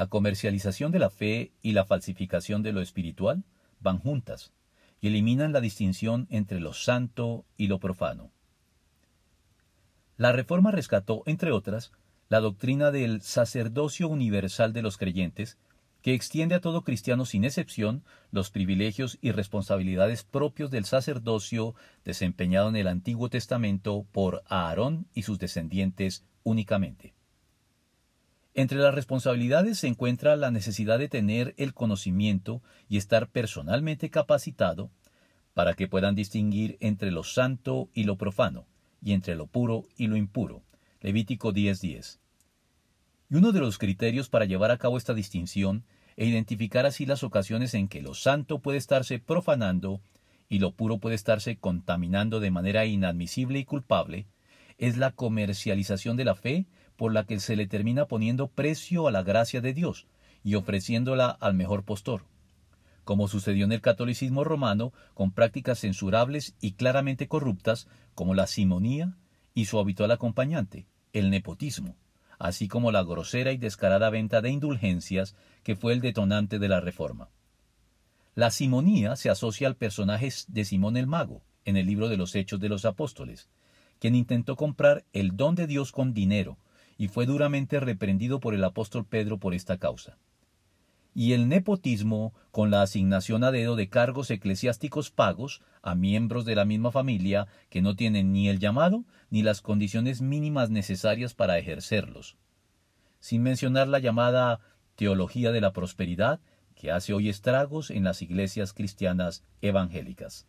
La comercialización de la fe y la falsificación de lo espiritual van juntas y eliminan la distinción entre lo santo y lo profano. La Reforma rescató, entre otras, la doctrina del sacerdocio universal de los creyentes, que extiende a todo cristiano sin excepción los privilegios y responsabilidades propios del sacerdocio desempeñado en el Antiguo Testamento por Aarón y sus descendientes únicamente. Entre las responsabilidades se encuentra la necesidad de tener el conocimiento y estar personalmente capacitado para que puedan distinguir entre lo santo y lo profano, y entre lo puro y lo impuro. Levítico 10:10. Y uno de los criterios para llevar a cabo esta distinción e identificar así las ocasiones en que lo santo puede estarse profanando y lo puro puede estarse contaminando de manera inadmisible y culpable, es la comercialización de la fe por la que se le termina poniendo precio a la gracia de Dios y ofreciéndola al mejor postor, como sucedió en el catolicismo romano con prácticas censurables y claramente corruptas como la simonía y su habitual acompañante, el nepotismo, así como la grosera y descarada venta de indulgencias que fue el detonante de la reforma. La simonía se asocia al personaje de Simón el Mago en el libro de los Hechos de los Apóstoles, quien intentó comprar el don de Dios con dinero, y fue duramente reprendido por el apóstol Pedro por esta causa. Y el nepotismo, con la asignación a dedo de cargos eclesiásticos pagos a miembros de la misma familia que no tienen ni el llamado ni las condiciones mínimas necesarias para ejercerlos. Sin mencionar la llamada teología de la prosperidad, que hace hoy estragos en las iglesias cristianas evangélicas.